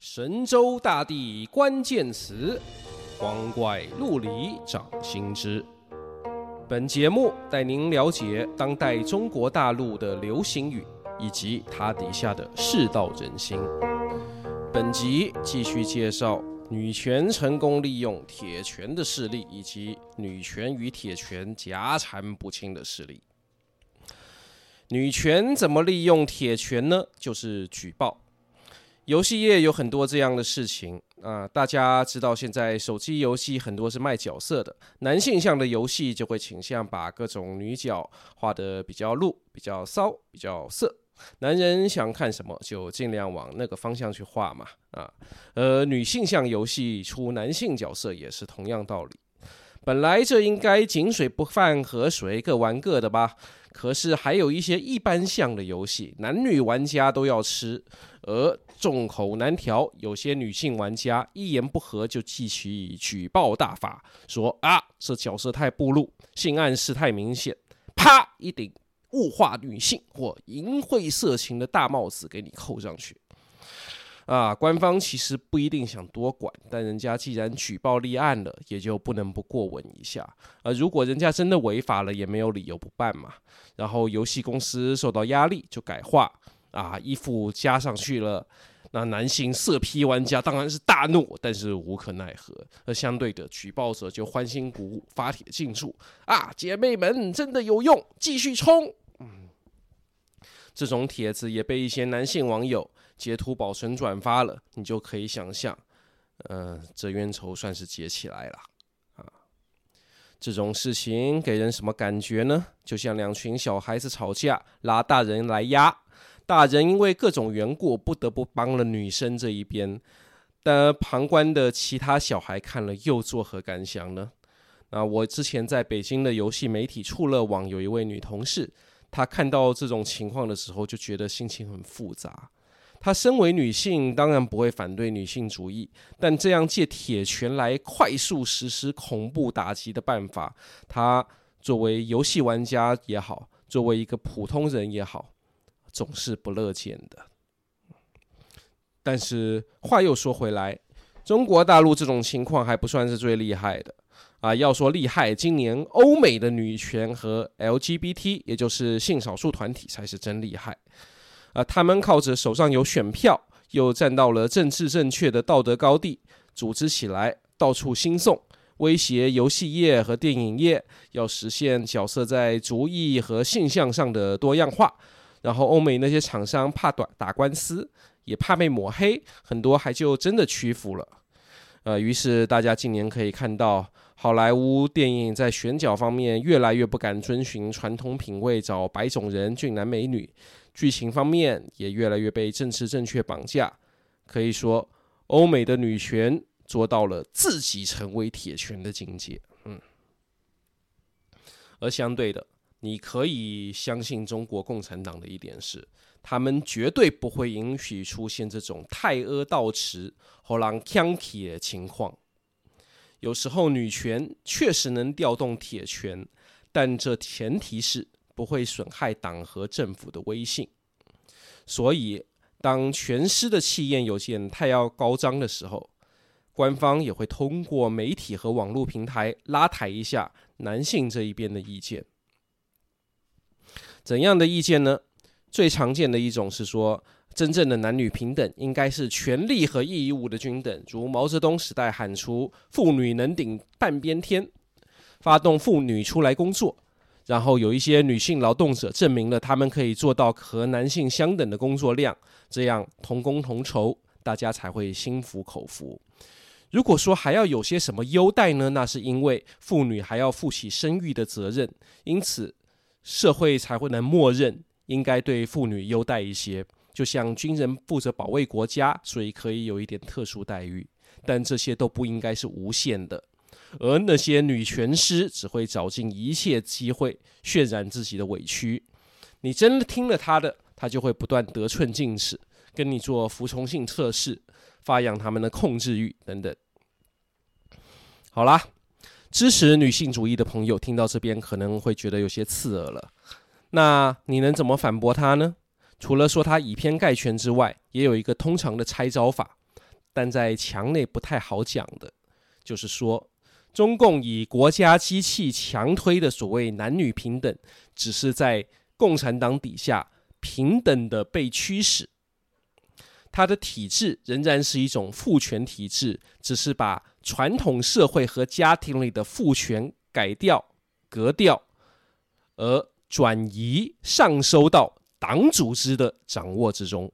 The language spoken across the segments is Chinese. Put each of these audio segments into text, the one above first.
神州大地关键词，光怪陆离掌心之。本节目带您了解当代中国大陆的流行语以及它底下的世道人心。本集继续介绍女权成功利用铁拳的事例，以及女权与铁拳夹缠不清的事例。女权怎么利用铁拳呢？就是举报。游戏业有很多这样的事情啊，大家知道现在手机游戏很多是卖角色的，男性向的游戏就会倾向把各种女角画得比较露、比较骚、比较色，男人想看什么就尽量往那个方向去画嘛啊，而女性向游戏出男性角色也是同样道理。本来这应该井水不犯河水，各玩各的吧。可是还有一些一般向的游戏，男女玩家都要吃，而众口难调。有些女性玩家一言不合就记起举报大法，说啊，这角色太暴露，性暗示太明显，啪一顶物化女性或淫秽色情的大帽子给你扣上去。啊，官方其实不一定想多管，但人家既然举报立案了，也就不能不过问一下。而如果人家真的违法了，也没有理由不办嘛。然后游戏公司受到压力就改画，啊，衣服加上去了，那男性色批玩家当然是大怒，但是无可奈何。而相对的，举报者就欢欣鼓舞，发帖庆祝，啊，姐妹们真的有用，继续冲。嗯，这种帖子也被一些男性网友。截图保存转发了，你就可以想象，呃，这冤仇算是结起来了啊。这种事情给人什么感觉呢？就像两群小孩子吵架，拉大人来压，大人因为各种缘故不得不帮了女生这一边，但旁观的其他小孩看了又作何感想呢？啊，我之前在北京的游戏媒体触乐网有一位女同事，她看到这种情况的时候就觉得心情很复杂。她身为女性，当然不会反对女性主义，但这样借铁拳来快速实施恐怖打击的办法，她作为游戏玩家也好，作为一个普通人也好，总是不乐见的。但是话又说回来，中国大陆这种情况还不算是最厉害的啊！要说厉害，今年欧美的女权和 LGBT，也就是性少数团体才是真厉害。呃，他们靠着手上有选票，又站到了政治正确的道德高地，组织起来到处兴讼，威胁游戏业和电影业，要实现角色在族裔和性向上的多样化。然后欧美那些厂商怕打打官司，也怕被抹黑，很多还就真的屈服了。呃，于是大家今年可以看到，好莱坞电影在选角方面越来越不敢遵循传统品味，找白种人、俊男美女。剧情方面也越来越被政治正确绑架，可以说欧美的女权做到了自己成为铁拳的境界。嗯，而相对的，你可以相信中国共产党的一点是，他们绝对不会允许出现这种泰阿道持、后浪枪体的情况。有时候女权确实能调动铁拳，但这前提是。不会损害党和政府的威信，所以当全师的气焰有些太要高涨的时候，官方也会通过媒体和网络平台拉抬一下男性这一边的意见。怎样的意见呢？最常见的一种是说，真正的男女平等应该是权利和义务的均等，如毛泽东时代喊出“妇女能顶半边天”，发动妇女出来工作。然后有一些女性劳动者证明了她们可以做到和男性相等的工作量，这样同工同酬，大家才会心服口服。如果说还要有些什么优待呢？那是因为妇女还要负起生育的责任，因此社会才会能默认应该对妇女优待一些。就像军人负责保卫国家，所以可以有一点特殊待遇，但这些都不应该是无限的。而那些女权师只会找尽一切机会渲染自己的委屈，你真的听了他的，他就会不断得寸进尺，跟你做服从性测试，发扬他们的控制欲等等。好啦，支持女性主义的朋友听到这边可能会觉得有些刺耳了，那你能怎么反驳他呢？除了说他以偏概全之外，也有一个通常的拆招法。但在墙内不太好讲的，就是说，中共以国家机器强推的所谓男女平等，只是在共产党底下平等的被驱使。它的体制仍然是一种父权体制，只是把传统社会和家庭里的父权改掉、革掉，而转移上收到党组织的掌握之中。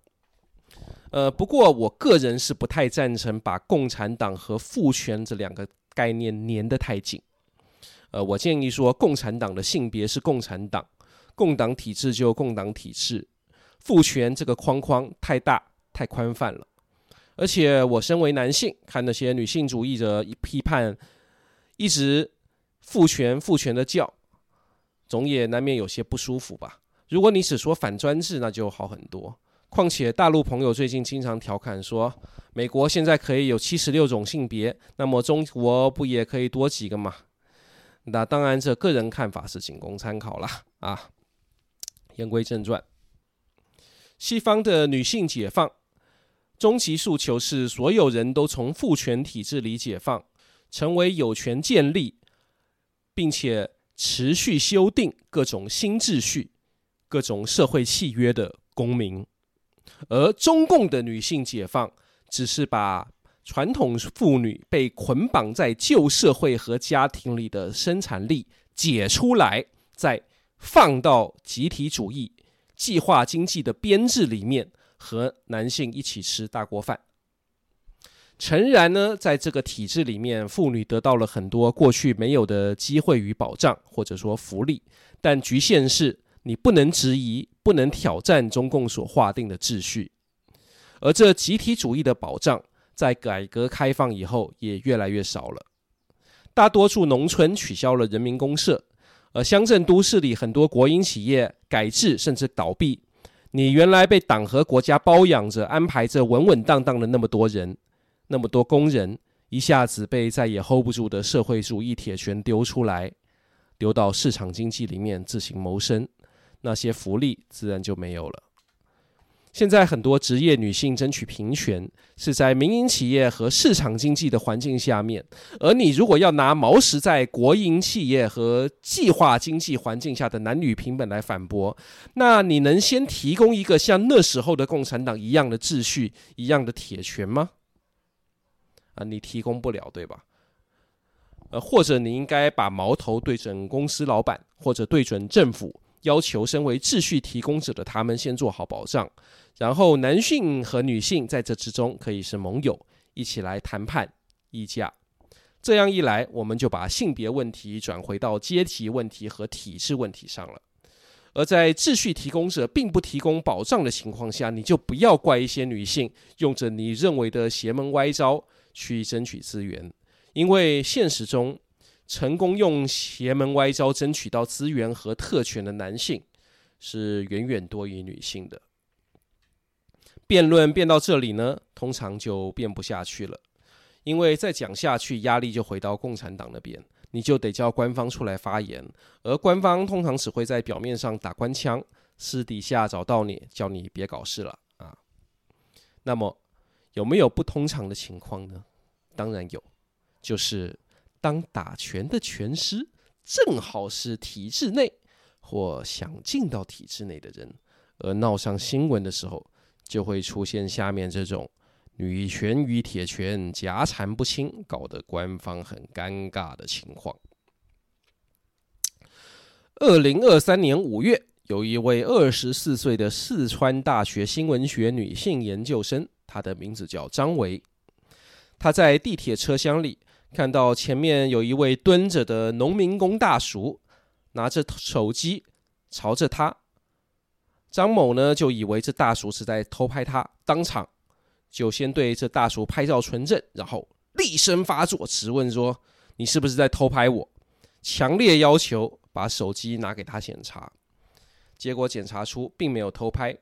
呃，不过我个人是不太赞成把共产党和父权这两个概念粘得太紧。呃，我建议说，共产党的性别是共产党，共党体制就共党体制，父权这个框框太大太宽泛了。而且我身为男性，看那些女性主义者一批判，一直父权父权的叫，总也难免有些不舒服吧。如果你只说反专制，那就好很多。况且大陆朋友最近经常调侃说，美国现在可以有七十六种性别，那么中国不也可以多几个吗？那当然，这个人看法是仅供参考啦。啊。言归正传，西方的女性解放，终极诉求是所有人都从父权体制里解放，成为有权建立，并且持续修订各种新秩序、各种社会契约的公民。而中共的女性解放，只是把传统妇女被捆绑在旧社会和家庭里的生产力解出来，再放到集体主义、计划经济的编制里面，和男性一起吃大锅饭。诚然呢，在这个体制里面，妇女得到了很多过去没有的机会与保障，或者说福利，但局限是。你不能质疑，不能挑战中共所划定的秩序，而这集体主义的保障，在改革开放以后也越来越少了。大多数农村取消了人民公社，而乡镇都市里很多国营企业改制甚至倒闭。你原来被党和国家包养着、安排着稳稳当当的那么多人，那么多工人，一下子被再也 hold 不住的社会主义铁拳丢出来，丢到市场经济里面自行谋生。那些福利自然就没有了。现在很多职业女性争取平权，是在民营企业和市场经济的环境下面。而你如果要拿毛时在国营企业和计划经济环境下的男女平等来反驳，那你能先提供一个像那时候的共产党一样的秩序、一样的铁拳吗？啊，你提供不了，对吧？呃，或者你应该把矛头对准公司老板，或者对准政府。要求身为秩序提供者的他们先做好保障，然后男性和女性在这之中可以是盟友，一起来谈判议价。这样一来，我们就把性别问题转回到阶级问题和体制问题上了。而在秩序提供者并不提供保障的情况下，你就不要怪一些女性用着你认为的邪门歪招去争取资源，因为现实中。成功用邪门歪招争取到资源和特权的男性，是远远多于女性的。辩论辩到这里呢，通常就辩不下去了，因为再讲下去，压力就回到共产党那边，你就得叫官方出来发言，而官方通常只会在表面上打官腔，私底下找到你，叫你别搞事了啊。那么有没有不通常的情况呢？当然有，就是。当打拳的拳师正好是体制内或想进到体制内的人，而闹上新闻的时候，就会出现下面这种女权与铁拳夹缠不清，搞得官方很尴尬的情况。二零二三年五月，有一位二十四岁的四川大学新闻学女性研究生，她的名字叫张维，她在地铁车厢里。看到前面有一位蹲着的农民工大叔，拿着手机朝着他。张某呢就以为这大叔是在偷拍他，当场就先对这大叔拍照存证，然后厉声发作质问说：“你是不是在偷拍我？”强烈要求把手机拿给他检查。结果检查出并没有偷拍，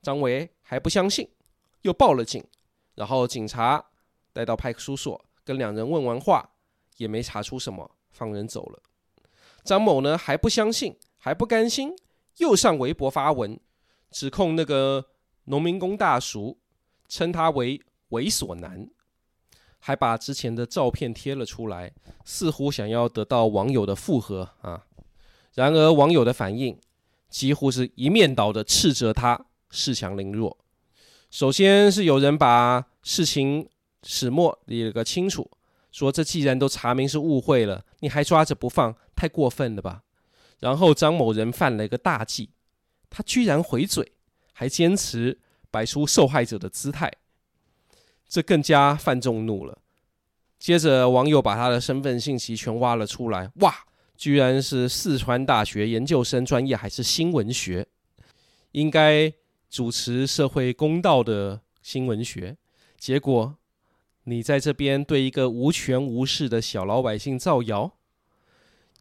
张维还不相信，又报了警，然后警察带到派出所。跟两人问完话，也没查出什么，放人走了。张某呢还不相信，还不甘心，又上微博发文，指控那个农民工大叔，称他为猥琐男，还把之前的照片贴了出来，似乎想要得到网友的附和啊。然而网友的反应几乎是一面倒的斥责他恃强凌弱。首先是有人把事情始末理了个清楚，说这既然都查明是误会了，你还抓着不放，太过分了吧？然后张某人犯了一个大忌，他居然回嘴，还坚持摆出受害者的姿态，这更加犯众怒了。接着网友把他的身份信息全挖了出来，哇，居然是四川大学研究生，专业还是新闻学，应该主持社会公道的新闻学。结果你在这边对一个无权无势的小老百姓造谣。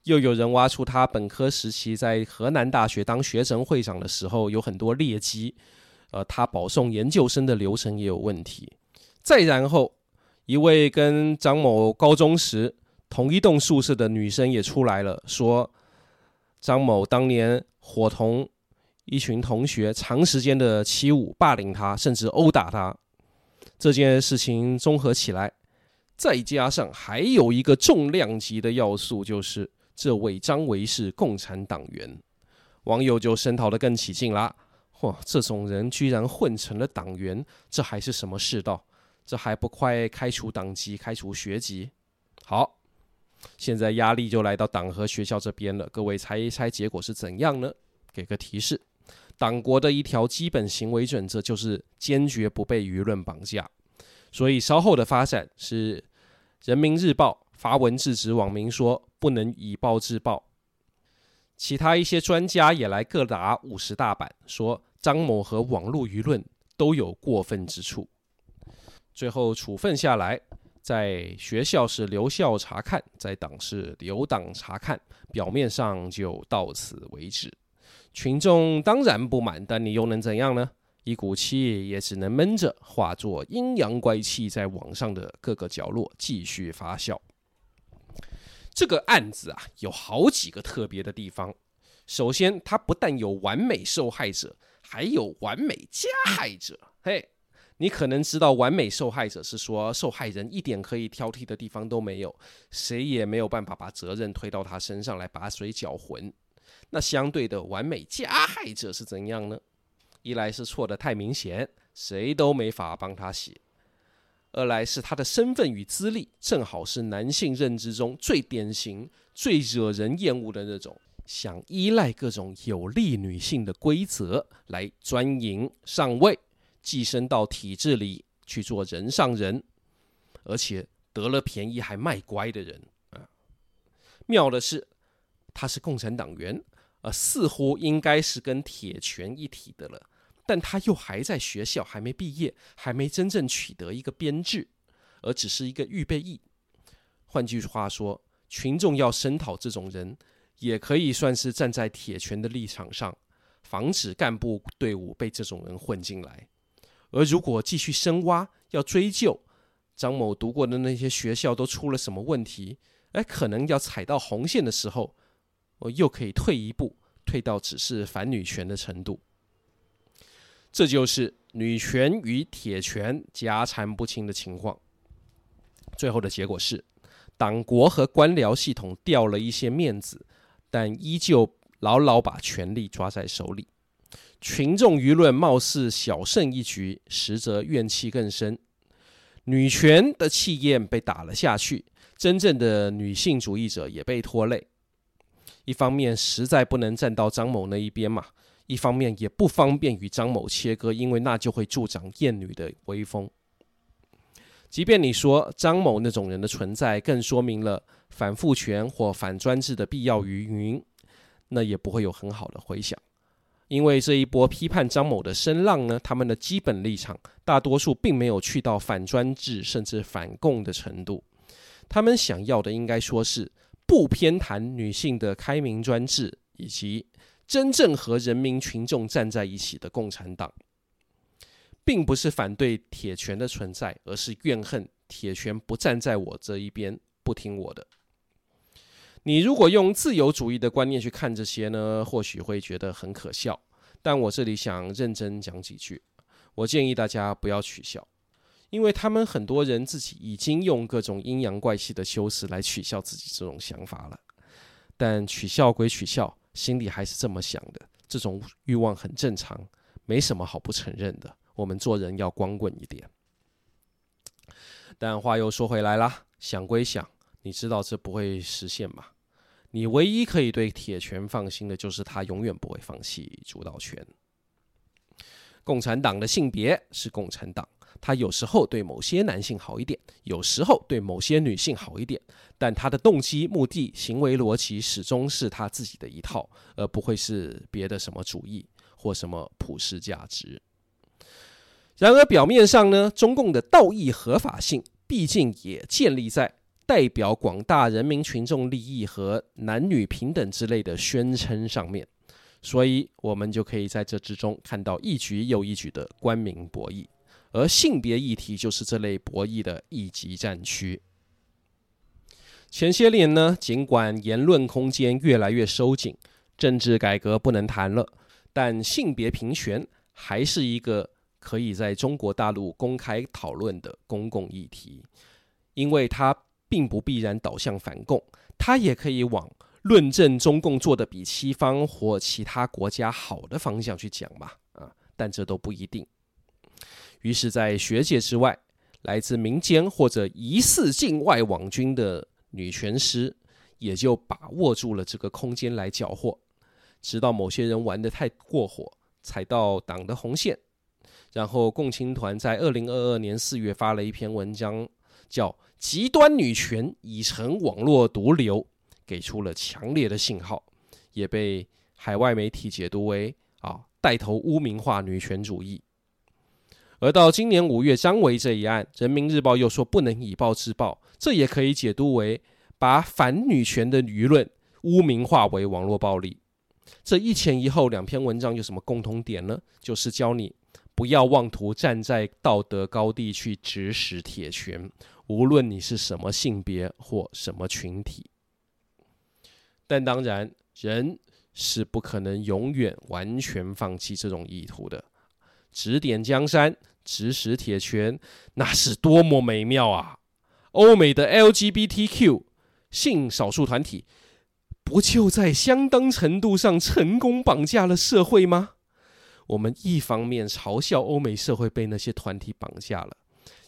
又有人挖出他本科时期在河南大学当学生会长的时候有很多劣迹，呃，他保送研究生的流程也有问题。再然后，一位跟张某高中时同一栋宿舍的女生也出来了，说张某当年伙同一群同学长时间的欺侮、霸凌他，甚至殴打他。这件事情综合起来，再加上还有一个重量级的要素，就是。这位张维是共产党员，网友就声讨得更起劲啦！嚯，这种人居然混成了党员，这还是什么世道？这还不快开除党籍、开除学籍？好，现在压力就来到党和学校这边了。各位猜一猜结果是怎样呢？给个提示：党国的一条基本行为准则就是坚决不被舆论绑架。所以稍后的发展是《人民日报》发文制止网民说。不能以暴制暴。其他一些专家也来各打五十大板，说张某和网络舆论都有过分之处。最后处分下来，在学校是留校察看，在党是留党察看，表面上就到此为止。群众当然不满，但你又能怎样呢？一股气也只能闷着，化作阴阳怪气，在网上的各个角落继续发酵。这个案子啊，有好几个特别的地方。首先，它不但有完美受害者，还有完美加害者。嘿，你可能知道，完美受害者是说受害人一点可以挑剔的地方都没有，谁也没有办法把责任推到他身上来把水搅浑。那相对的，完美加害者是怎样呢？一来是错的太明显，谁都没法帮他洗。二来是他的身份与资历正好是男性认知中最典型、最惹人厌恶的那种，想依赖各种有利女性的规则来专营上位，寄生到体制里去做人上人，而且得了便宜还卖乖的人啊！妙的是，他是共产党员，呃，似乎应该是跟铁拳一体的了。但他又还在学校，还没毕业，还没真正取得一个编制，而只是一个预备役。换句话说，群众要声讨这种人，也可以算是站在铁拳的立场上，防止干部队伍被这种人混进来。而如果继续深挖，要追究张某读过的那些学校都出了什么问题，哎，可能要踩到红线的时候，我又可以退一步，退到只是反女权的程度。这就是女权与铁拳夹缠不清的情况。最后的结果是，党国和官僚系统掉了一些面子，但依旧牢牢把权力抓在手里。群众舆论貌似小胜一局，实则怨气更深。女权的气焰被打了下去，真正的女性主义者也被拖累。一方面实在不能站到张某那一边嘛。一方面也不方便与张某切割，因为那就会助长厌女的威风。即便你说张某那种人的存在更说明了反父权或反专制的必要与云，那也不会有很好的回响。因为这一波批判张某的声浪呢，他们的基本立场大多数并没有去到反专制甚至反共的程度，他们想要的应该说是不偏袒女性的开明专制以及。真正和人民群众站在一起的共产党，并不是反对铁拳的存在，而是怨恨铁拳不站在我这一边，不听我的。你如果用自由主义的观念去看这些呢，或许会觉得很可笑。但我这里想认真讲几句，我建议大家不要取笑，因为他们很多人自己已经用各种阴阳怪气的修辞来取笑自己这种想法了。但取笑归取笑，心里还是这么想的，这种欲望很正常，没什么好不承认的。我们做人要光棍一点。但话又说回来啦，想归想，你知道这不会实现吗？你唯一可以对铁拳放心的就是他永远不会放弃主导权。共产党的性别是共产党，他有时候对某些男性好一点，有时候对某些女性好一点，但他的动机、目的、行为逻辑始终是他自己的一套，而不会是别的什么主义或什么普世价值。然而表面上呢，中共的道义合法性毕竟也建立在代表广大人民群众利益和男女平等之类的宣称上面。所以，我们就可以在这之中看到一局又一局的官民博弈，而性别议题就是这类博弈的一级战区。前些年呢，尽管言论空间越来越收紧，政治改革不能谈了，但性别平权还是一个可以在中国大陆公开讨论的公共议题，因为它并不必然导向反共，它也可以往。论证中共做的比西方或其他国家好的方向去讲嘛，啊，但这都不一定。于是，在学界之外，来自民间或者疑似境外网军的女权师，也就把握住了这个空间来搅和，直到某些人玩得太过火，踩到党的红线，然后共青团在二零二二年四月发了一篇文章，叫《极端女权已成网络毒瘤》。给出了强烈的信号，也被海外媒体解读为啊带头污名化女权主义。而到今年五月张维这一案，《人民日报》又说不能以暴制暴，这也可以解读为把反女权的舆论污名化为网络暴力。这一前一后两篇文章有什么共同点呢？就是教你不要妄图站在道德高地去指使铁拳，无论你是什么性别或什么群体。但当然，人是不可能永远完全放弃这种意图的。指点江山，指使铁拳，那是多么美妙啊！欧美的 LGBTQ 性少数团体，不就在相当程度上成功绑架了社会吗？我们一方面嘲笑欧美社会被那些团体绑架了，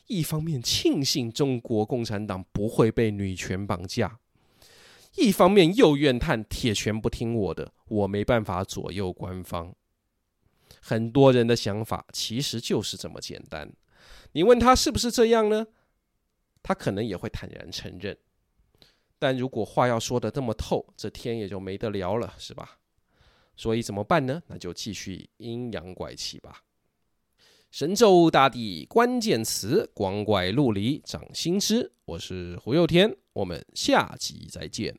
一方面庆幸中国共产党不会被女权绑架。一方面又怨叹铁拳不听我的，我没办法左右官方。很多人的想法其实就是这么简单。你问他是不是这样呢？他可能也会坦然承认。但如果话要说得这么透，这天也就没得聊了，是吧？所以怎么办呢？那就继续阴阳怪气吧。神州大地关键词，光怪陆离，掌心之。我是胡又天，我们下集再见。